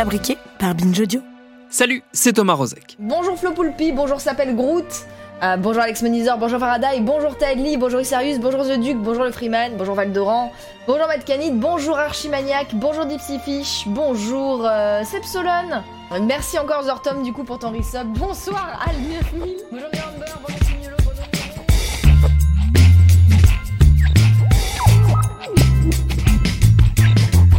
Fabriqué par Binjodio. Salut, c'est Thomas Rozek. Bonjour Flo Poulpi, bonjour s'appelle Groot. Euh, bonjour Alex Monizor, bonjour Faraday, bonjour Tagli, bonjour Isarius, bonjour The Duke, bonjour le Freeman, bonjour Valdoran, bonjour Matt Canid, bonjour Archimaniac, bonjour Dipsyfish, bonjour euh, Sepsolon. Euh, merci encore Zortom du coup pour ton resub. Bonsoir Al 9000, bonjour Signolo, bonjour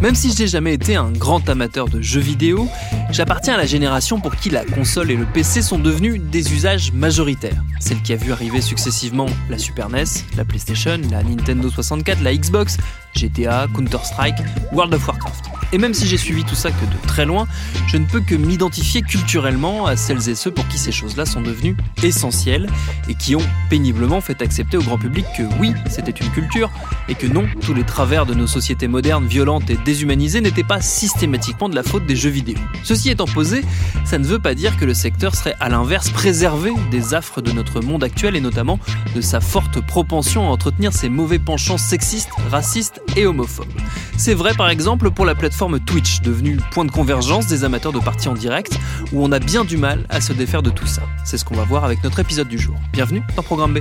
Même si j'ai jamais été un grand amateur de jeux vidéo, j'appartiens à la génération pour qui la console et le PC sont devenus des usages majoritaires. Celle qui a vu arriver successivement la Super NES, la PlayStation, la Nintendo 64, la Xbox, GTA, Counter-Strike, World of Warcraft. Et même si j'ai suivi tout ça que de très loin, je ne peux que m'identifier culturellement à celles et ceux pour qui ces choses-là sont devenues essentielles et qui ont péniblement fait accepter au grand public que oui, c'était une culture et que non, tous les travers de nos sociétés modernes, violentes et déshumanisées n'étaient pas systématiquement de la faute des jeux vidéo. Ceci étant posé, ça ne veut pas dire que le secteur serait à l'inverse préservé des affres de notre monde actuel et notamment de sa forte propension à entretenir ses mauvais penchants sexistes, racistes et homophobes. C'est vrai par exemple pour la plateforme Twitch, devenue point de convergence des amateurs de parties en direct, où on a bien du mal à se défaire de tout ça. C'est ce qu'on va voir avec notre épisode du jour. Bienvenue dans Programme B.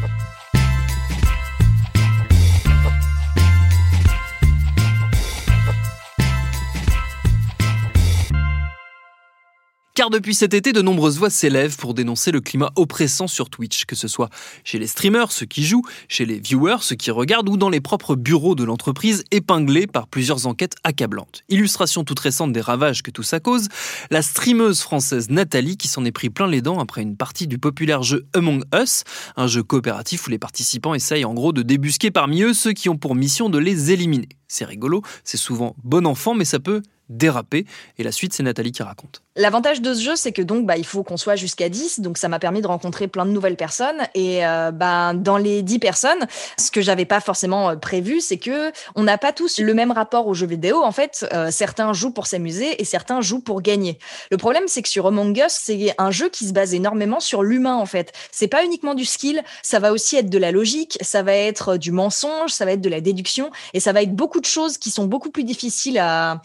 Car depuis cet été, de nombreuses voix s'élèvent pour dénoncer le climat oppressant sur Twitch, que ce soit chez les streamers, ceux qui jouent, chez les viewers, ceux qui regardent, ou dans les propres bureaux de l'entreprise, épinglés par plusieurs enquêtes accablantes. Illustration toute récente des ravages que tout ça cause, la streameuse française Nathalie qui s'en est pris plein les dents après une partie du populaire jeu Among Us, un jeu coopératif où les participants essayent en gros de débusquer parmi eux ceux qui ont pour mission de les éliminer. C'est rigolo, c'est souvent bon enfant, mais ça peut déraper. Et la suite, c'est Nathalie qui raconte. L'avantage de ce jeu, c'est que donc bah, il faut qu'on soit jusqu'à 10, donc ça m'a permis de rencontrer plein de nouvelles personnes. Et euh, bah, dans les 10 personnes, ce que j'avais pas forcément euh, prévu, c'est que on n'a pas tous le même rapport aux jeux vidéo. En fait, euh, certains jouent pour s'amuser et certains jouent pour gagner. Le problème, c'est que sur Among Us, c'est un jeu qui se base énormément sur l'humain. En fait, c'est pas uniquement du skill, ça va aussi être de la logique, ça va être du mensonge, ça va être de la déduction, et ça va être beaucoup de choses qui sont beaucoup plus difficiles à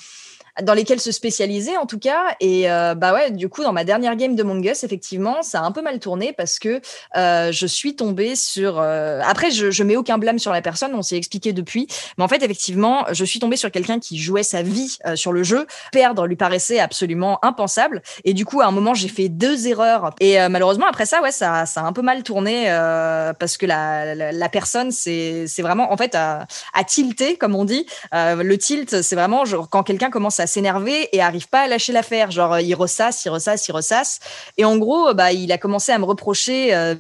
dans lesquels se spécialiser en tout cas. Et euh, bah ouais, du coup, dans ma dernière game de Mongus, effectivement, ça a un peu mal tourné parce que euh, je suis tombée sur. Euh, après, je, je mets aucun blâme sur la personne, on s'est expliqué depuis. Mais en fait, effectivement, je suis tombée sur quelqu'un qui jouait sa vie sur le jeu. Perdre lui paraissait absolument impensable. Et du coup, à un moment, j'ai fait deux erreurs. Et malheureusement, après ça, ouais, ça, ça a un peu mal tourné parce que la, la, la personne, c'est vraiment, en fait, à, à tilter, comme on dit. le tilt, c'est vraiment genre, quand quelqu'un commence à s'énerver et arrive pas à lâcher l'affaire. Genre, il ressasse, il ressasse, il ressasse. Et en gros, bah, il a commencé à me reprocher.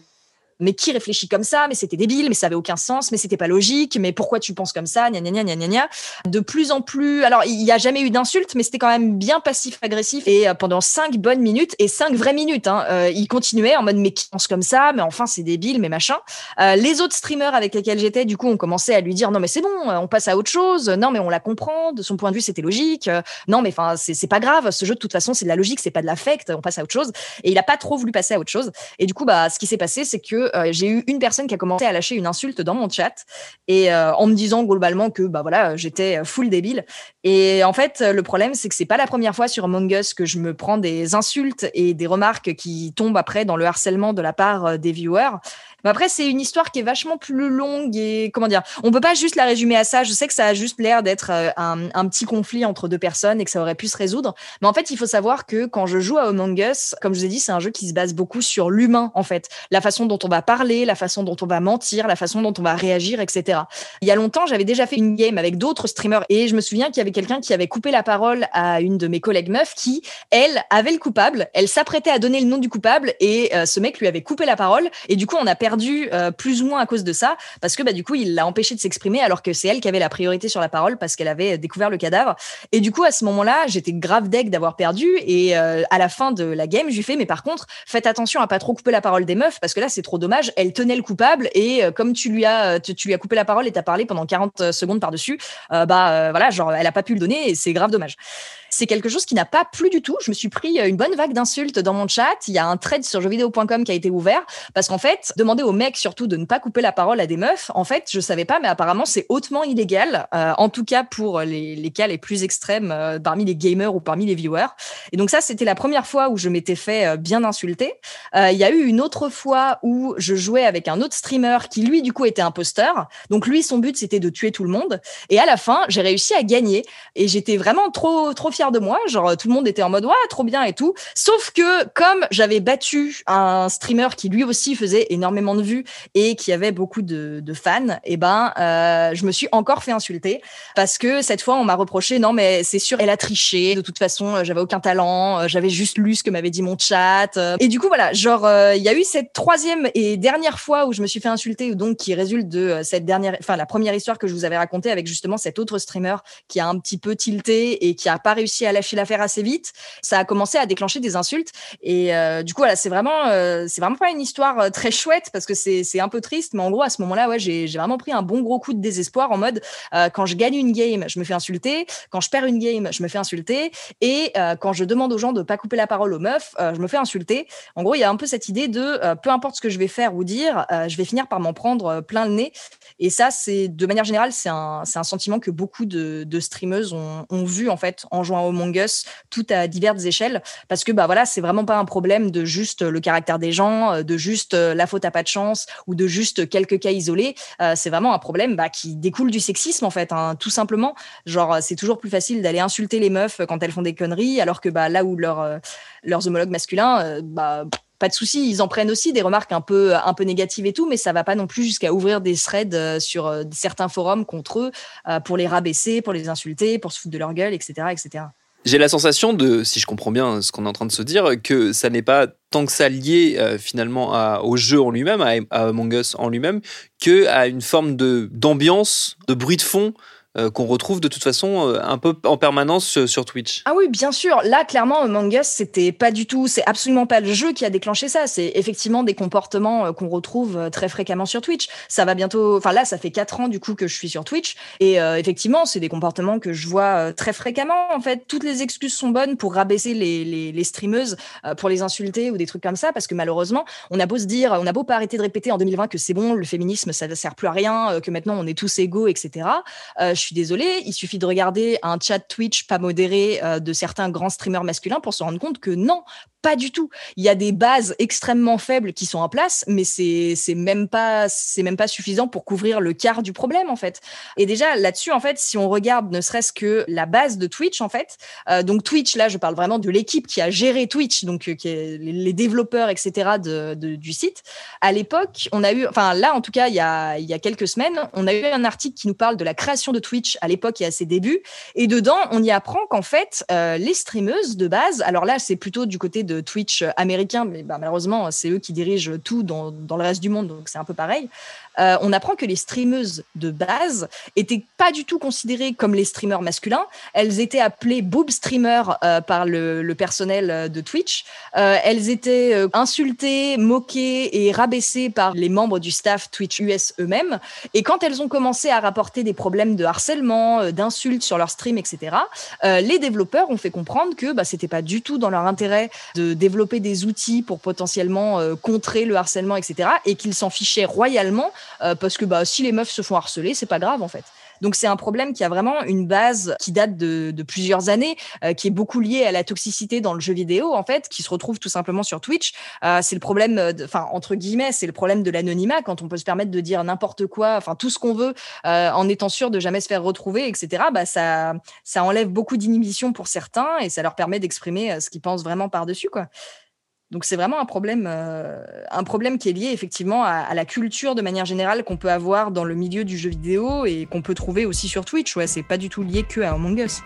Mais qui réfléchit comme ça? Mais c'était débile, mais ça avait aucun sens, mais c'était pas logique, mais pourquoi tu penses comme ça? Gna gna gna gna gna De plus en plus, alors il y a jamais eu d'insulte, mais c'était quand même bien passif-agressif et euh, pendant cinq bonnes minutes et cinq vraies minutes, hein, euh, il continuait en mode mais qui pense comme ça? Mais enfin c'est débile, mais machin. Euh, les autres streamers avec lesquels j'étais, du coup, ont commencé à lui dire non mais c'est bon, on passe à autre chose. Non mais on la comprend. De son point de vue, c'était logique. Non mais enfin c'est pas grave. Ce jeu de toute façon c'est de la logique, c'est pas de l'affect. On passe à autre chose. Et il a pas trop voulu passer à autre chose. Et du coup bah ce qui s'est passé, c'est que euh, j'ai eu une personne qui a commencé à lâcher une insulte dans mon chat et euh, en me disant globalement que bah voilà j'étais full débile. Et en fait le problème c'est que c'est pas la première fois sur Among Us que je me prends des insultes et des remarques qui tombent après dans le harcèlement de la part euh, des viewers après, c'est une histoire qui est vachement plus longue et comment dire, on peut pas juste la résumer à ça. Je sais que ça a juste l'air d'être euh, un, un, petit conflit entre deux personnes et que ça aurait pu se résoudre. Mais en fait, il faut savoir que quand je joue à Among Us, comme je vous ai dit, c'est un jeu qui se base beaucoup sur l'humain, en fait. La façon dont on va parler, la façon dont on va mentir, la façon dont on va réagir, etc. Il y a longtemps, j'avais déjà fait une game avec d'autres streamers et je me souviens qu'il y avait quelqu'un qui avait coupé la parole à une de mes collègues meufs qui, elle, avait le coupable. Elle s'apprêtait à donner le nom du coupable et euh, ce mec lui avait coupé la parole et du coup, on a perdu euh, plus ou moins à cause de ça, parce que bah, du coup, il l'a empêché de s'exprimer alors que c'est elle qui avait la priorité sur la parole parce qu'elle avait découvert le cadavre. Et du coup, à ce moment-là, j'étais grave deg d'avoir perdu. Et euh, à la fin de la game, je lui fais, mais par contre, faites attention à pas trop couper la parole des meufs parce que là, c'est trop dommage. Elle tenait le coupable et euh, comme tu lui as, tu, lui as coupé la parole et t'as parlé pendant 40 secondes par-dessus, bah voilà, genre, elle a pas pu le donner et c'est grave dommage c'est quelque chose qui n'a pas plu du tout. Je me suis pris une bonne vague d'insultes dans mon chat. Il y a un thread sur jeuxvideo.com qui a été ouvert parce qu'en fait, demander aux mecs surtout de ne pas couper la parole à des meufs, en fait, je savais pas, mais apparemment c'est hautement illégal, euh, en tout cas pour les, cas les plus extrêmes euh, parmi les gamers ou parmi les viewers. Et donc ça, c'était la première fois où je m'étais fait euh, bien insulter. Il y a eu une autre fois où je jouais avec un autre streamer qui lui du coup était imposteur. Donc lui, son but c'était de tuer tout le monde. Et à la fin, j'ai réussi à gagner et j'étais vraiment trop trop fière de moi. Genre tout le monde était en mode ouais trop bien et tout. Sauf que comme j'avais battu un streamer qui lui aussi faisait énormément de vues et qui avait beaucoup de, fans, eh ben euh, je me suis encore fait insulter parce que cette fois on m'a reproché non mais c'est sûr elle a triché. De toute façon j'avais aucun talent, euh, j'avais juste lu ce que m'avait dit mon chat. Euh. Et du coup voilà genre il y a eu cette troisième et dernière fois où je me suis fait insulter donc qui résulte de cette dernière, enfin la première histoire que je vous avais racontée avec justement cet autre streamer qui a un petit peu tilté et qui a pas réussi à lâcher l'affaire assez vite. Ça a commencé à déclencher des insultes et du coup voilà c'est vraiment c'est vraiment pas une histoire très chouette parce que c'est un peu triste, mais en gros, à ce moment-là, j'ai vraiment pris un bon gros coup de désespoir en mode euh, quand je gagne une game, je me fais insulter, quand je perds une game, je me fais insulter, et euh, quand je demande aux gens de pas couper la parole aux meufs, euh, je me fais insulter. En gros, il y a un peu cette idée de peu importe ce que je vais faire ou dire, je vais finir par m'en prendre plein le nez. Et ça, c'est de manière générale, c'est un, sentiment que beaucoup de, de streameuses ont, vu en fait en jouant au Among Us, tout à diverses échelles, parce que bah voilà, c'est vraiment pas un problème de juste le caractère des gens, de juste la faute à pas de chance ou de juste quelques cas isolés. Euh, c'est vraiment un problème bah, qui découle du sexisme en fait, hein, tout simplement. Genre, c'est toujours plus facile d'aller insulter les meufs quand elles font des conneries, alors que bah, là où leur, euh, leurs homologues masculins, euh, bah, pas de souci, ils en prennent aussi des remarques un peu un peu négatives et tout, mais ça va pas non plus jusqu'à ouvrir des threads sur certains forums contre eux pour les rabaisser, pour les insulter, pour se foutre de leur gueule, etc., etc. J'ai la sensation de, si je comprends bien ce qu'on est en train de se dire, que ça n'est pas tant que ça lié euh, finalement au jeu en lui-même, à, à, Among Us en lui-même, que à une forme de d'ambiance, de bruit de fond euh, qu'on retrouve de toute façon euh, un peu en permanence sur Twitch. Ah oui, bien sûr. Là, clairement, Among Us, c'était pas du tout, c'est absolument pas le jeu qui a déclenché ça. C'est effectivement des comportements euh, qu'on retrouve très fréquemment sur Twitch. Ça va bientôt, enfin là, ça fait quatre ans du coup que je suis sur Twitch et effectivement, c'est des comportements que je vois très fréquemment. En fait, toutes les excuses sont bonnes pour rabaisser les, les, streameuses, pour les insulter ou des trucs comme ça, parce que malheureusement, on a beau se dire, on a beau pas arrêter de répéter en 2020 que c'est bon, le féminisme, ça ne sert plus à rien, que maintenant on est tous égaux, etc. je suis désolée, il suffit de regarder un chat Twitch pas modéré euh, de certains grands streamers masculins pour se rendre compte que non, pas du tout. Il y a des bases extrêmement faibles qui sont en place, mais c'est même pas c'est même pas suffisant pour couvrir le quart du problème en fait. Et déjà là-dessus en fait, si on regarde ne serait-ce que la base de Twitch en fait, euh, donc Twitch là, je parle vraiment de l'équipe qui a géré Twitch, donc euh, qui est les développeurs etc de, du site. À l'époque, on a eu, enfin là en tout cas il y a il y a quelques semaines, on a eu un article qui nous parle de la création de Twitch à l'époque et à ses débuts, et dedans on y apprend qu'en fait euh, les streameuses de base, alors là c'est plutôt du côté de Twitch américain, mais bah, malheureusement, c'est eux qui dirigent tout dans, le reste du monde, donc c'est un peu pareil. Euh, on apprend que les streameuses de base étaient pas du tout considérées comme les streamers masculins. Elles étaient appelées boob streamers euh, par le, le, personnel de Twitch. elles étaient insultées, moquées et rabaissées par les membres du staff Twitch US eux-mêmes. Et quand elles ont commencé à rapporter des problèmes de harcèlement, d'insultes sur leur stream, etc., les développeurs ont fait comprendre que bah, c'était pas du tout dans leur intérêt de développer des outils pour potentiellement contrer le harcèlement, etc., et qu'ils s'en fichaient royalement euh, parce que bah, si les meufs se font harceler, c'est pas grave en fait. Donc c'est un problème qui a vraiment une base qui date de, de plusieurs années, euh, qui est beaucoup lié à la toxicité dans le jeu vidéo en fait, qui se retrouve tout simplement sur Twitch. Euh, c'est le problème, enfin entre guillemets, c'est le problème de l'anonymat quand on peut se permettre de dire n'importe quoi, enfin tout ce qu'on veut, en étant sûr de jamais se faire retrouver, etc. Bah ça, ça enlève beaucoup d'inhibition pour certains et ça leur permet d'exprimer ce qu'ils pensent vraiment par dessus quoi. Donc c'est vraiment un problème, euh, un problème qui est lié effectivement à, la culture de manière générale qu'on peut avoir dans le milieu du jeu vidéo et qu'on peut trouver aussi sur Twitch. Ouais, c'est pas du tout lié que à Among Us.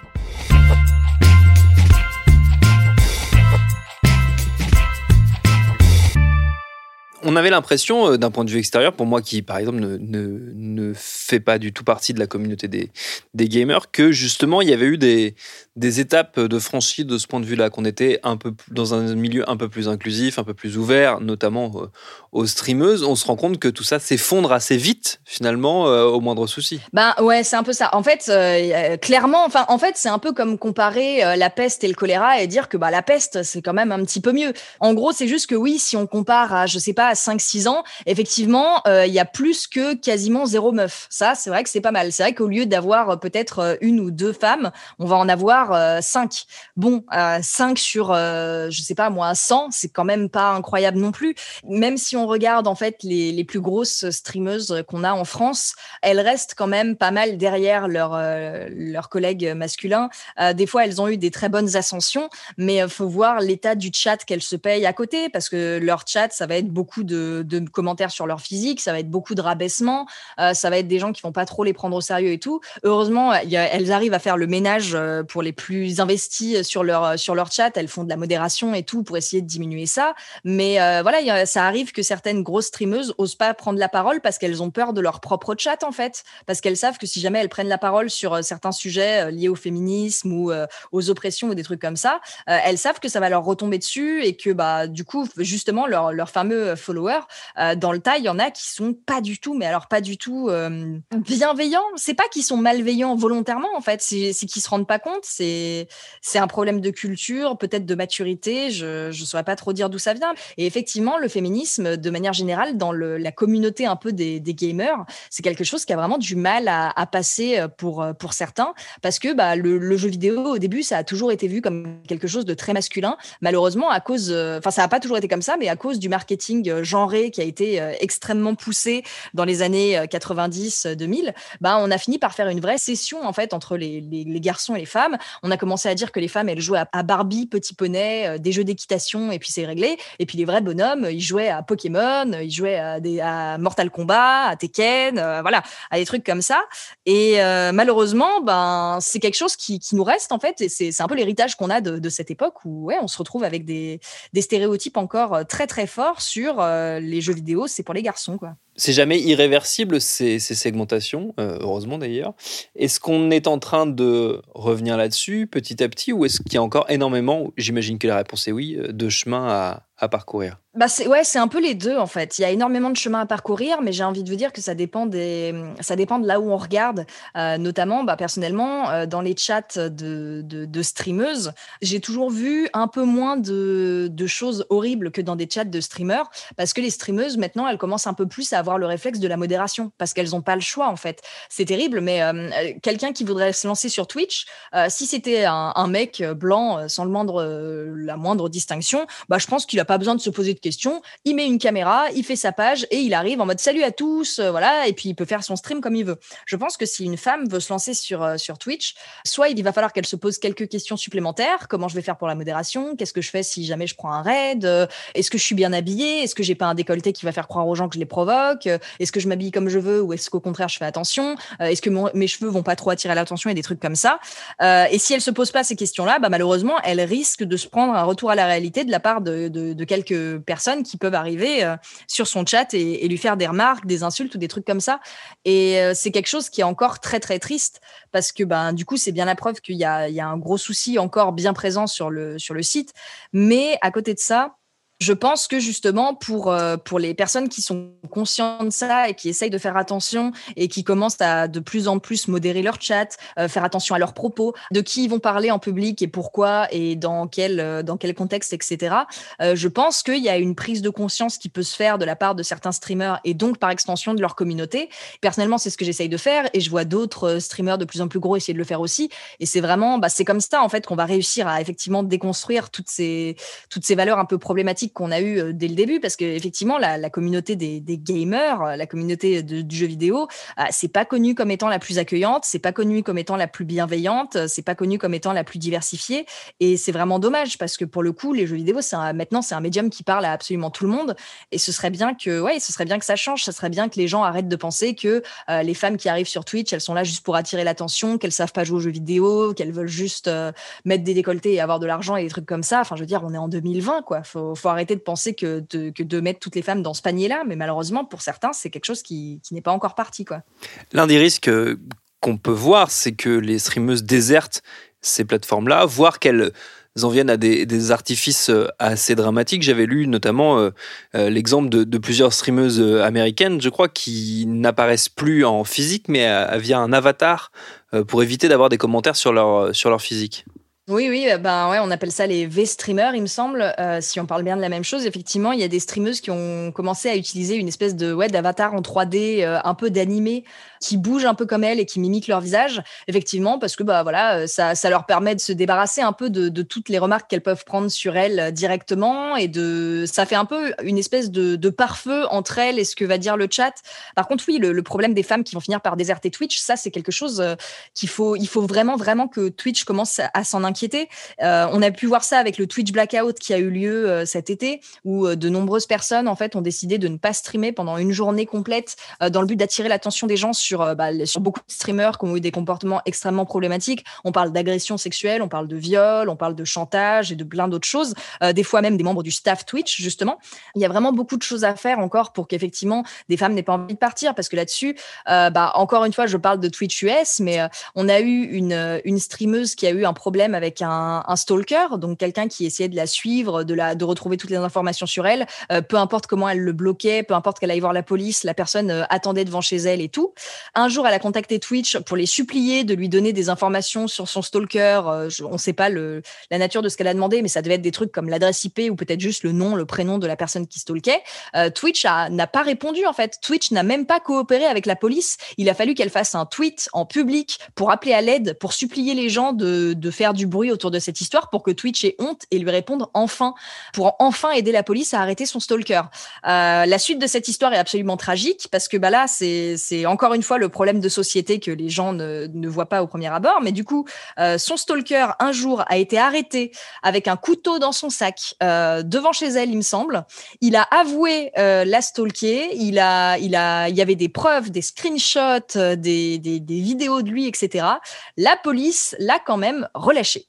On avait l'impression, d'un point de vue extérieur, pour moi qui, par exemple, ne, ne, ne fait pas du tout partie de la communauté des, des gamers, que justement, il y avait eu des, des étapes de franchie de ce point de vue-là, qu'on était un peu dans un milieu un peu plus inclusif, un peu plus ouvert, notamment aux streameuses. On se rend compte que tout ça s'effondre assez vite, finalement, au moindre souci. Ben ouais, c'est un peu ça. En fait, clairement, enfin, en fait, c'est un peu comme comparer la peste et le choléra et dire que bah, la peste, c'est quand même un petit peu mieux. En gros, c'est juste que oui, si on compare à, je sais pas, 5-6 ans, effectivement, il y a plus que quasiment zéro meuf. Ça, c'est vrai que c'est pas mal. C'est vrai qu'au lieu d'avoir peut-être une ou deux femmes, on va en avoir 5. Bon, 5 sur, je sais pas, moi, 100, c'est quand même pas incroyable non plus. Même si on regarde, en fait, les, les plus grosses streameuses qu'on a en France, elles restent quand même pas mal derrière leurs collègues masculins. des fois, elles ont eu des très bonnes ascensions, mais faut voir l'état du chat qu'elles se payent à côté, parce que leur chat, ça va être beaucoup de commentaires sur leur physique, ça va être beaucoup de rabaissement, ça va être des gens qui vont pas trop les prendre au sérieux et tout. Heureusement, elles arrivent à faire le ménage pour les plus investis sur leur sur leur chat. Elles font de la modération et tout pour essayer de diminuer ça. Mais voilà, ça arrive que certaines grosses streameuses osent pas prendre la parole parce qu'elles ont peur de leur propre chat en fait, parce qu'elles savent que si jamais elles prennent la parole sur certains sujets liés au féminisme ou aux oppressions ou des trucs comme ça, elles savent que ça va leur retomber dessus et que bah du coup justement leurs leur fameux followers dans le tas, il y en a qui sont pas du tout, mais alors pas du tout bienveillants. C'est pas qu'ils sont malveillants volontairement en fait, c'est qu'ils se rendent pas compte. C'est un problème de culture, peut-être de maturité. Je je saurais pas trop dire d'où ça vient. Et effectivement, le féminisme, de manière générale, dans la communauté un peu des, gamers, c'est quelque chose qui a vraiment du mal à, passer pour pour certains parce que bah le jeu vidéo au début, ça a toujours été vu comme quelque chose de très masculin. Malheureusement, à cause, enfin, ça n'a pas toujours été comme ça, mais à cause du marketing genré qui a été extrêmement poussé dans les années 90-2000, bah, on a fini par faire une vraie session en fait entre les, les, garçons et les femmes. On a commencé à dire que les femmes elles jouaient à, Barbie, Petit Poney, des jeux d'équitation et puis c'est réglé. Et puis les vrais bonhommes, ils jouaient à Pokémon, ils jouaient à, Mortal Kombat, à Tekken, voilà, à des trucs comme ça. Et euh, malheureusement, ben c'est quelque chose qui, qui, nous reste en fait. Et c'est un peu l'héritage qu'on a de, cette époque où ouais, on se retrouve avec des, des stéréotypes encore très très forts sur euh, les jeux vidéo. C'est pour les garçons c'est jamais irréversible ces, ces segmentations, euh, heureusement d'ailleurs. Est-ce qu'on est en train de revenir là-dessus petit à petit ou est-ce qu'il y a encore énormément, j'imagine que la réponse est oui, de chemin à, parcourir bah c'est ouais, c'est un peu les deux en fait. Il y a énormément de chemin à parcourir, mais j'ai envie de vous dire que ça dépend des, ça dépend de là où on regarde. Euh, notamment, bah, personnellement, euh, dans les chats de, de, streameuses, j'ai toujours vu un peu moins de, de choses horribles que dans des chats de streamers, parce que les streameuses maintenant, elles commencent un peu plus à avoir le réflexe de la modération, parce qu'elles n'ont pas le choix en fait. C'est terrible, mais euh, quelqu'un qui voudrait se lancer sur Twitch, si c'était un, un, mec blanc sans le moindre, la moindre distinction, bah je pense qu'il a pas besoin de se poser de questions. Il met une caméra, il fait sa page et il arrive en mode salut à tous, euh, voilà, et puis il peut faire son stream comme il veut. Je pense que si une femme veut se lancer sur, euh, sur Twitch, soit il va falloir qu'elle se pose quelques questions supplémentaires. Comment je vais faire pour la modération? Qu'est-ce que je fais si jamais je prends un raid? Euh, Est-ce que je suis bien habillée? Est-ce que j'ai pas un décolleté qui va faire croire aux gens que je les provoque? Est-ce que je m'habille comme je veux ou est-ce qu'au contraire je fais attention? Est-ce que mes cheveux vont pas trop attirer l'attention et des trucs comme ça? Et si elle se pose pas ces questions-là, bah, malheureusement, elle risque de se prendre un retour à la réalité de la part de, de, de quelques personnes qui peuvent arriver euh, sur son chat et, lui faire des remarques, des insultes ou des trucs comme ça. Et euh, c'est quelque chose qui est encore très très triste parce que ben du coup c'est bien la preuve qu'il y a, il y a un gros souci encore bien présent sur le sur le site. Mais à côté de ça, je pense que justement pour euh, pour les personnes qui sont conscientes de ça et qui essayent de faire attention et qui commencent à de plus en plus modérer leur chat, euh, faire attention à leurs propos, de qui ils vont parler en public et pourquoi et dans quel euh, dans quel contexte, etc. je pense qu'il y a une prise de conscience qui peut se faire de la part de certains streamers et donc par extension de leur communauté. Personnellement, c'est ce que j'essaye de faire et je vois d'autres streamers de plus en plus gros essayer de le faire aussi. Et c'est vraiment, bah, c'est comme ça en fait qu'on va réussir à effectivement déconstruire toutes ces toutes ces valeurs un peu problématiques qu'on a eu dès le début, parce qu'effectivement, la, la communauté des, gamers, la communauté du jeu vidéo, c'est pas connu comme étant la plus accueillante, c'est pas connu comme étant la plus bienveillante, c'est pas connu comme étant la plus diversifiée, et c'est vraiment dommage parce que pour le coup, les jeux vidéo, maintenant c'est un médium qui parle à absolument tout le monde, et ce serait bien que, ouais, ce serait bien que ça change, ce serait bien que les gens arrêtent de penser que euh, les femmes qui arrivent sur Twitch, elles sont là juste pour attirer l'attention, qu'elles savent pas jouer aux jeux vidéo, qu'elles veulent juste euh, mettre des décolletés et avoir de l'argent et des trucs comme ça. Enfin, je veux dire, on est en 2020, quoi. Faut, faut arrêter arrêter de penser que de, mettre toutes les femmes dans ce panier-là. Mais malheureusement, pour certains, c'est quelque chose qui, n'est pas encore parti. L'un des risques qu'on peut voir, c'est que les streameuses désertent ces plateformes-là, voire qu'elles en viennent à des, artifices euh, assez dramatiques. J'avais lu notamment euh, euh, l'exemple de, plusieurs streameuses américaines, je crois, qui n'apparaissent plus en physique, mais via un avatar pour éviter d'avoir des commentaires sur leur physique. Oui, oui, ben ouais, on appelle ça les V-streamers, il me semble. si on parle bien de la même chose, effectivement, il y a des streameuses qui ont commencé à utiliser une espèce de ouais, d'avatar en 3D, un peu d'animé, qui bougent un peu comme elles et qui mimiquent leur visage, effectivement, parce que bah voilà, euh, ça, ça leur permet de se débarrasser un peu de, toutes les remarques qu'elles peuvent prendre sur elles euh, directement et de ça fait un peu une espèce de, pare-feu entre elles et ce que va dire le chat. Par contre, oui, le, problème des femmes qui vont finir par déserter Twitch, ça c'est quelque chose euh, qu'il faut, il faut vraiment vraiment que Twitch commence à, s'en inquiéter. Euh, on a pu voir ça avec le Twitch blackout qui a eu lieu euh, cet été, où de nombreuses personnes en fait ont décidé de ne pas streamer pendant une journée complète dans le but d'attirer l'attention des gens sur, euh, bah, sur beaucoup de streamers qui ont eu des comportements extrêmement problématiques. On parle d'agression sexuelle, on parle de viol, on parle de chantage et de plein d'autres choses. Euh, des fois même des membres du staff Twitch, justement. Il y a vraiment beaucoup de choses à faire encore pour qu'effectivement des femmes n'aient pas envie de partir. Parce que là-dessus, euh, bah, encore une fois, je parle de Twitch US, mais on a eu une, une streameuse qui a eu un problème avec un, stalker, donc quelqu'un qui essayait de la suivre, de, retrouver toutes les informations sur elle, peu importe comment elle le bloquait, peu importe qu'elle aille voir la police, la personne attendait devant chez elle et tout. Un jour, elle a contacté Twitch pour les supplier de lui donner des informations sur son stalker. Euh, on ne sait pas la nature de ce qu'elle a demandé, mais ça devait être des trucs comme l'adresse IP ou peut-être juste le nom, le prénom de la personne qui stalkait. Euh, Twitch n'a pas répondu en fait. Twitch n'a même pas coopéré avec la police. Il a fallu qu'elle fasse un tweet en public pour appeler à l'aide, pour supplier les gens de, de faire du bruit autour de cette histoire pour que Twitch ait honte et lui répondre enfin, pour enfin aider la police à arrêter son stalker. Euh, la suite de cette histoire est absolument tragique parce que bah là, c'est encore une fois le problème de société que les gens ne, ne voient pas au premier abord. Mais du coup, euh, son stalker, un jour, a été arrêté avec un couteau dans son sac euh, devant chez elle, il me semble. Il a avoué euh, la stalker. Il a, il a, il y avait des preuves, des screenshots, euh, des, des, des vidéos de lui, etc. La police l'a quand même relâché.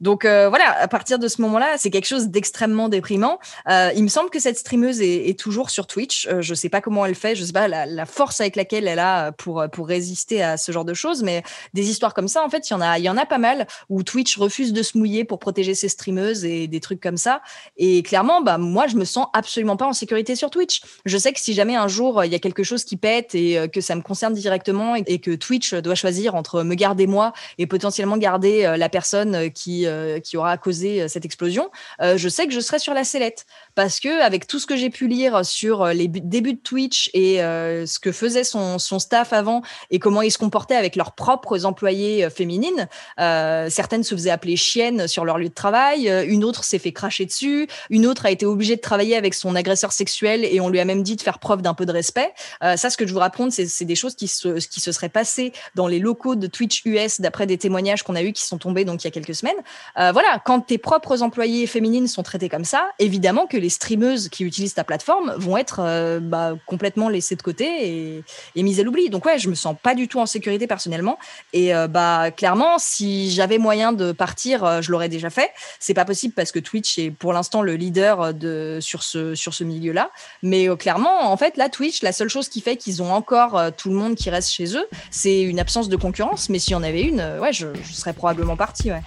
Donc euh, voilà, à partir de ce moment-là, c'est quelque chose d'extrêmement déprimant. Euh, il me semble que cette streameuse est, est toujours sur Twitch. Euh, je sais pas comment elle fait, je sais pas la, la, force avec laquelle elle a pour pour résister à ce genre de choses, mais des histoires comme ça, en fait, il y en a, y en a pas mal où Twitch refuse de se mouiller pour protéger ses streameuses et des trucs comme ça. Et clairement, bah moi, je me sens absolument pas en sécurité sur Twitch. Je sais que si jamais un jour il y a quelque chose qui pète et euh, que ça me concerne directement et, que Twitch doit choisir entre me garder moi et potentiellement garder euh, la personne qui, euh, qui aura causé euh, cette explosion, euh, je sais que je serai sur la sellette. Parce que avec tout ce que j'ai pu lire sur les débuts de Twitch et ce que faisait son, staff avant et comment ils se comportaient avec leurs propres employés féminines, certaines se faisaient appeler chiennes sur leur lieu de travail, une autre s'est fait cracher dessus, une autre a été obligée de travailler avec son agresseur sexuel et on lui a même dit de faire preuve d'un peu de respect. ça, ce que je vous raconte, c'est des choses qui se, qui se seraient passées dans les locaux de Twitch US d'après des témoignages qu'on a eu qui sont tombés donc il y a quelques semaines. Euh, voilà, quand tes propres employés féminines sont traitées comme ça, évidemment que les streameuses qui utilisent ta plateforme vont être euh, bah, complètement laissées de côté et, mises à l'oubli. Donc ouais, je me sens pas du tout en sécurité personnellement. Et euh, bah clairement, si j'avais moyen de partir, je l'aurais déjà fait. C'est pas possible parce que Twitch est pour l'instant le leader de sur ce sur ce milieu-là. Mais clairement, en fait, là, Twitch, la seule chose qui fait qu'ils ont encore tout le monde qui reste chez eux, c'est une absence de concurrence. Mais s'il y en avait une, ouais, je, serais probablement parti. Ouais.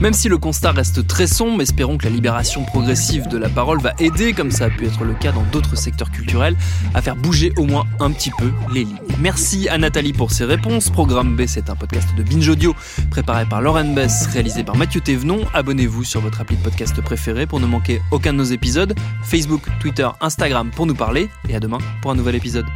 Même si le constat reste très sombre, espérons que la libération progressive de la parole va aider, comme ça a pu être le cas dans d'autres secteurs culturels, à faire bouger au moins un petit peu les lignes. Merci à Nathalie pour ses réponses. Programme B, c'est un podcast de Binge Audio préparé par Lauren Bess, réalisé par Mathieu Thévenon. Abonnez-vous sur votre appli de podcast préféré pour ne manquer aucun de nos épisodes. Facebook, Twitter, Instagram pour nous parler. Et à demain pour un nouvel épisode.